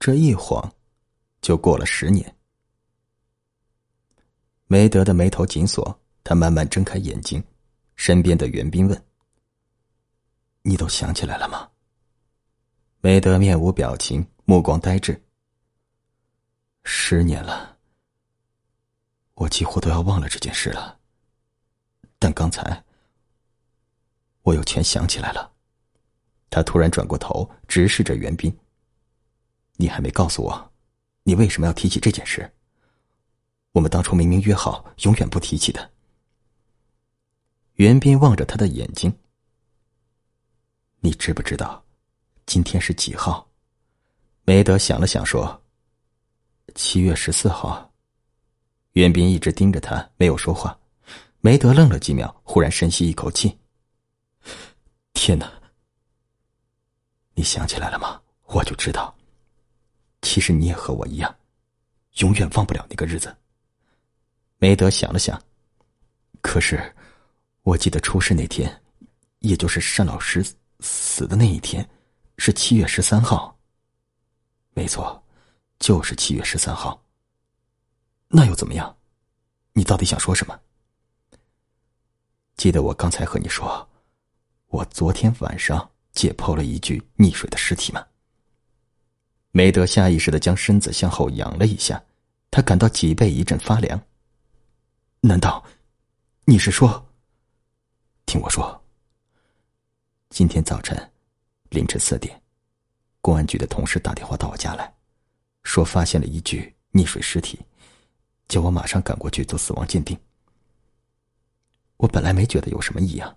这一晃，就过了十年。梅德的眉头紧锁，他慢慢睁开眼睛。身边的袁斌问：“你都想起来了吗？”梅德面无表情，目光呆滞。十年了，我几乎都要忘了这件事了。但刚才，我又全想起来了。他突然转过头，直视着袁斌：“你还没告诉我，你为什么要提起这件事？”我们当初明明约好永远不提起的。袁斌望着他的眼睛，你知不知道，今天是几号？梅德想了想说：“七月十四号。”袁斌一直盯着他，没有说话。梅德愣了几秒，忽然深吸一口气：“天哪！你想起来了吗？我就知道，其实你也和我一样，永远忘不了那个日子。”梅德想了想，可是，我记得出事那天，也就是单老师死的那一天，是七月十三号。没错，就是七月十三号。那又怎么样？你到底想说什么？记得我刚才和你说，我昨天晚上解剖了一具溺水的尸体吗？梅德下意识的将身子向后仰了一下，他感到脊背一阵发凉。难道你是说？听我说，今天早晨凌晨四点，公安局的同事打电话到我家来，说发现了一具溺水尸体，叫我马上赶过去做死亡鉴定。我本来没觉得有什么异样，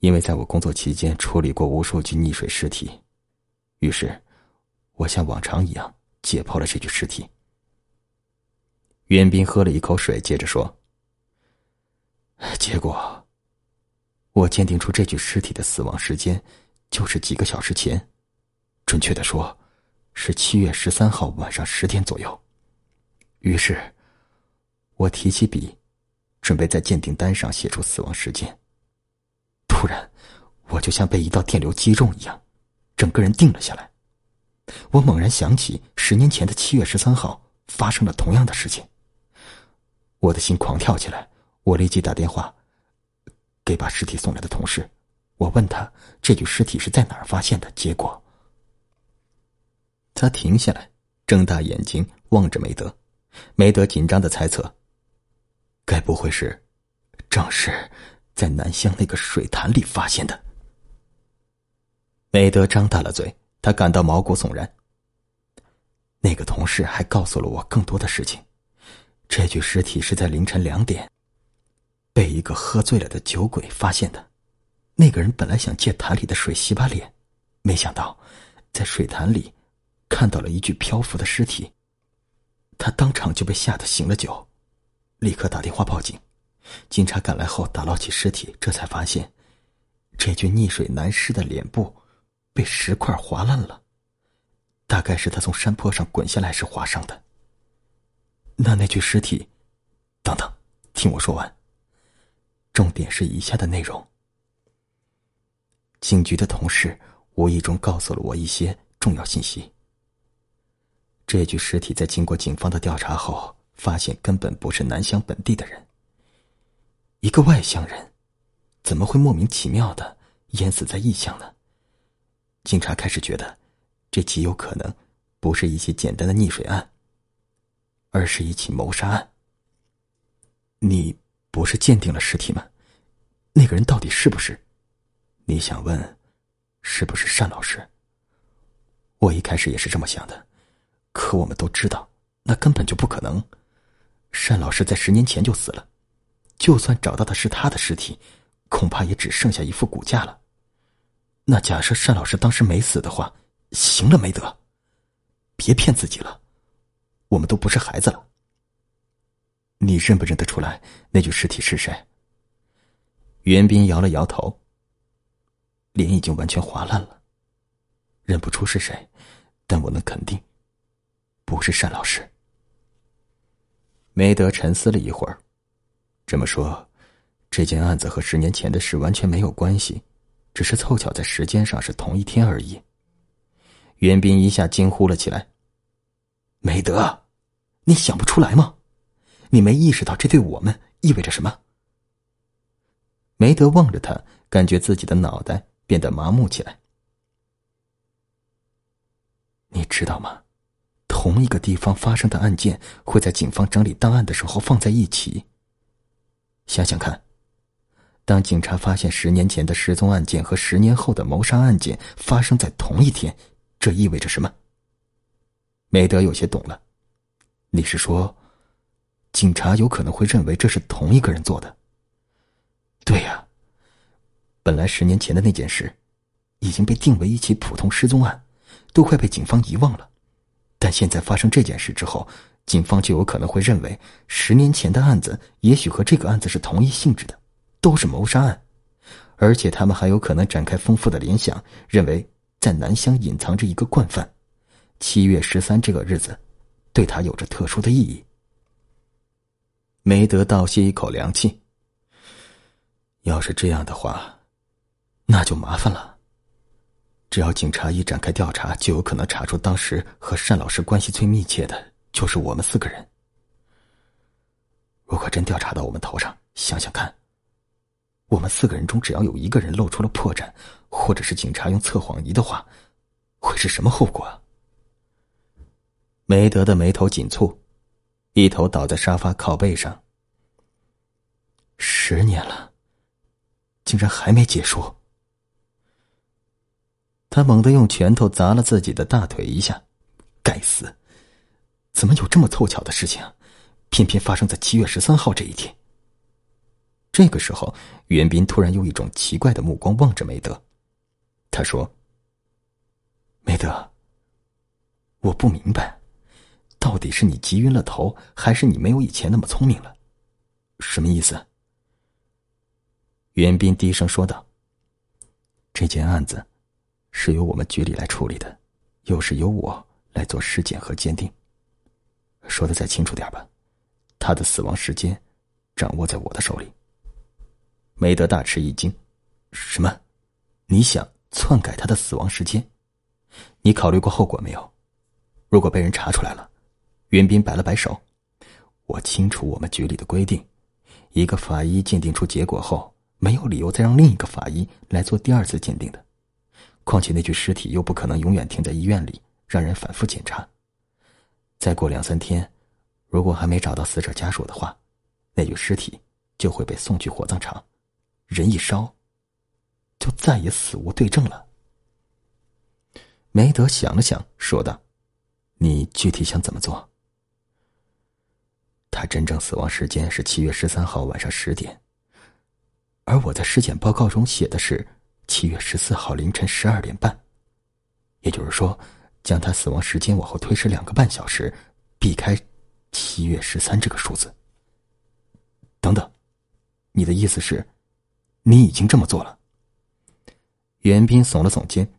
因为在我工作期间处理过无数具溺水尸体，于是我像往常一样解剖了这具尸体。袁斌喝了一口水，接着说：“结果，我鉴定出这具尸体的死亡时间就是几个小时前，准确的说，是七月十三号晚上十点左右。于是，我提起笔，准备在鉴定单上写出死亡时间。突然，我就像被一道电流击中一样，整个人定了下来。我猛然想起十年前的七月十三号发生了同样的事情。”我的心狂跳起来，我立即打电话给把尸体送来的同事，我问他这具尸体是在哪儿发现的。结果，他停下来，睁大眼睛望着梅德。梅德紧张的猜测：该不会是正是在南乡那个水潭里发现的？梅德张大了嘴，他感到毛骨悚然。那个同事还告诉了我更多的事情。这具尸体是在凌晨两点，被一个喝醉了的酒鬼发现的。那个人本来想借潭里的水洗把脸，没想到在水潭里看到了一具漂浮的尸体。他当场就被吓得醒了酒，立刻打电话报警。警察赶来后打捞起尸体，这才发现这具溺水男尸的脸部被石块划烂了，大概是他从山坡上滚下来时划伤的。那那具尸体，等等，听我说完。重点是以下的内容。警局的同事无意中告诉了我一些重要信息。这具尸体在经过警方的调查后，发现根本不是南乡本地的人。一个外乡人，怎么会莫名其妙的淹死在异乡呢？警察开始觉得，这极有可能不是一起简单的溺水案。而是一起谋杀案。你不是鉴定了尸体吗？那个人到底是不是？你想问，是不是单老师？我一开始也是这么想的，可我们都知道，那根本就不可能。单老师在十年前就死了，就算找到的是他的尸体，恐怕也只剩下一副骨架了。那假设单老师当时没死的话，行了，梅德，别骗自己了。我们都不是孩子了，你认不认得出来那具尸体是谁？袁斌摇了摇头，脸已经完全划烂了，认不出是谁，但我能肯定，不是单老师。梅德沉思了一会儿，这么说，这件案子和十年前的事完全没有关系，只是凑巧在时间上是同一天而已。袁斌一下惊呼了起来：“梅德，你想不出来吗？你没意识到这对我们意味着什么？”梅德望着他，感觉自己的脑袋变得麻木起来。你知道吗？同一个地方发生的案件会在警方整理档案的时候放在一起。想想看，当警察发现十年前的失踪案件和十年后的谋杀案件发生在同一天，这意味着什么？梅德有些懂了。你是说，警察有可能会认为这是同一个人做的？对呀。本来十年前的那件事，已经被定为一起普通失踪案，都快被警方遗忘了。但现在发生这件事之后，警方就有可能会认为十年前的案子也许和这个案子是同一性质的，都是谋杀案，而且他们还有可能展开丰富的联想，认为在南乡隐藏着一个惯犯。七月十三这个日子，对他有着特殊的意义。梅德倒吸一口凉气。要是这样的话，那就麻烦了。只要警察一展开调查，就有可能查出当时和单老师关系最密切的就是我们四个人。如果真调查到我们头上，想想看，我们四个人中只要有一个人露出了破绽，或者是警察用测谎仪的话，会是什么后果？啊梅德的眉头紧蹙，一头倒在沙发靠背上。十年了，竟然还没结束。他猛地用拳头砸了自己的大腿一下，该死！怎么有这么凑巧的事情，偏偏发生在七月十三号这一天？这个时候，袁斌突然用一种奇怪的目光望着梅德，他说：“梅德，我不明白，到底是你急晕了头，还是你没有以前那么聪明了？什么意思？”袁斌低声说道：“这件案子。”是由我们局里来处理的，又是由我来做尸检和鉴定。说的再清楚点吧，他的死亡时间掌握在我的手里。梅德大吃一惊：“什么？你想篡改他的死亡时间？你考虑过后果没有？如果被人查出来了？”袁斌摆了摆手：“我清楚我们局里的规定，一个法医鉴定出结果后，没有理由再让另一个法医来做第二次鉴定的。”况且那具尸体又不可能永远停在医院里，让人反复检查。再过两三天，如果还没找到死者家属的话，那具尸体就会被送去火葬场，人一烧，就再也死无对证了。梅德想了想，说道：“你具体想怎么做？”他真正死亡时间是七月十三号晚上十点，而我在尸检报告中写的是。七月十四号凌晨十二点半，也就是说，将他死亡时间往后推迟两个半小时，避开七月十三这个数字。等等，你的意思是，你已经这么做了？袁斌耸了耸肩。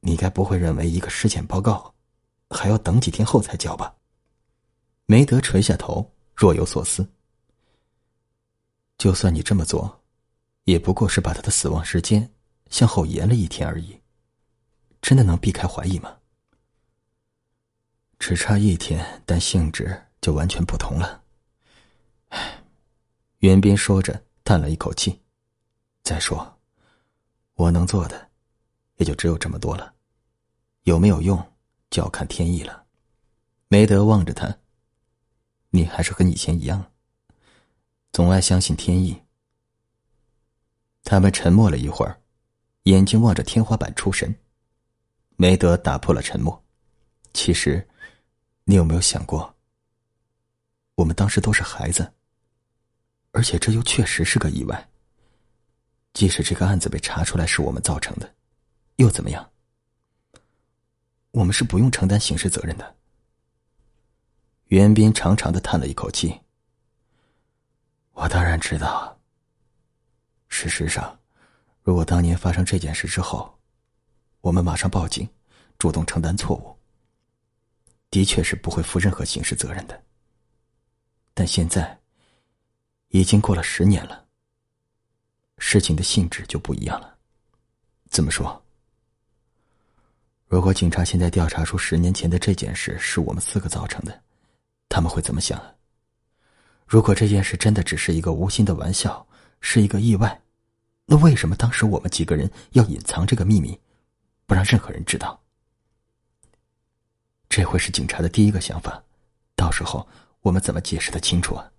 你该不会认为一个尸检报告还要等几天后才交吧？梅德垂下头，若有所思。就算你这么做。也不过是把他的死亡时间向后延了一天而已，真的能避开怀疑吗？只差一天，但性质就完全不同了。唉，袁斌说着，叹了一口气。再说，我能做的也就只有这么多了，有没有用，就要看天意了。梅德望着他，你还是和以前一样，总爱相信天意。他们沉默了一会儿，眼睛望着天花板出神。梅德打破了沉默：“其实，你有没有想过，我们当时都是孩子，而且这又确实是个意外。即使这个案子被查出来是我们造成的，又怎么样？我们是不用承担刑事责任的。”袁斌长长的叹了一口气：“我当然知道。”事实上，如果当年发生这件事之后，我们马上报警，主动承担错误，的确是不会负任何刑事责任的。但现在，已经过了十年了，事情的性质就不一样了。怎么说？如果警察现在调查出十年前的这件事是我们四个造成的，他们会怎么想啊？如果这件事真的只是一个无心的玩笑，是一个意外，那为什么当时我们几个人要隐藏这个秘密，不让任何人知道？这会是警察的第一个想法，到时候我们怎么解释的清楚啊？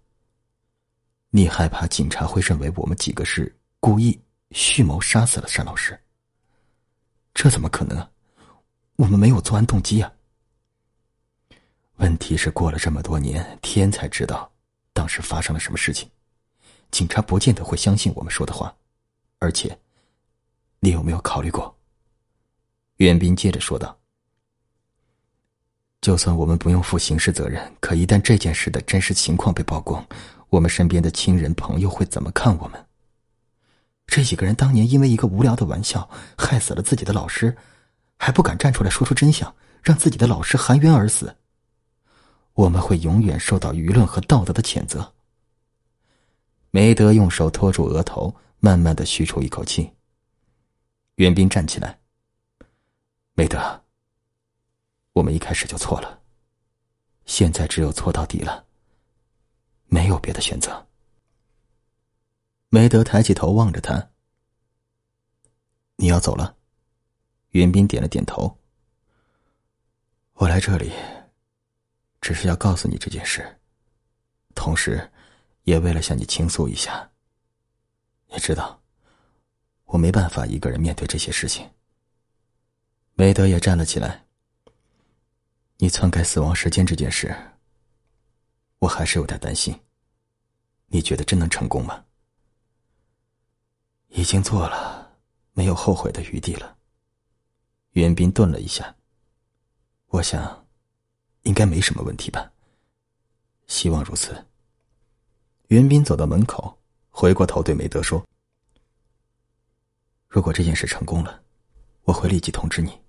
你害怕警察会认为我们几个是故意蓄谋杀死了单老师？这怎么可能啊？我们没有作案动机啊！问题是过了这么多年，天才知道当时发生了什么事情，警察不见得会相信我们说的话。而且，你有没有考虑过？袁斌接着说道：“就算我们不用负刑事责任，可一旦这件事的真实情况被曝光，我们身边的亲人朋友会怎么看我们？这几个人当年因为一个无聊的玩笑，害死了自己的老师。”还不敢站出来说出真相，让自己的老师含冤而死。我们会永远受到舆论和道德的谴责。梅德用手托住额头，慢慢的吁出一口气。袁斌站起来。梅德，我们一开始就错了，现在只有错到底了，没有别的选择。梅德抬起头望着他。你要走了。袁斌点了点头。我来这里，只是要告诉你这件事，同时，也为了向你倾诉一下。你知道，我没办法一个人面对这些事情。梅德也站了起来。你篡改死亡时间这件事，我还是有点担心。你觉得真能成功吗？已经做了，没有后悔的余地了。袁斌顿了一下，我想，应该没什么问题吧。希望如此。袁斌走到门口，回过头对梅德说：“如果这件事成功了，我会立即通知你。”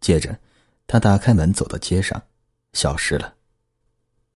接着，他打开门，走到街上，消失了。